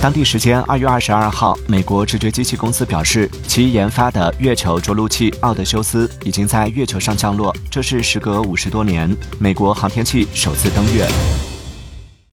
当地时间二月二十二号美国直觉机器公司表示其研发的月球着陆器奥德修斯已经在月球上降落这是时隔五十多年美国航天器首次登月。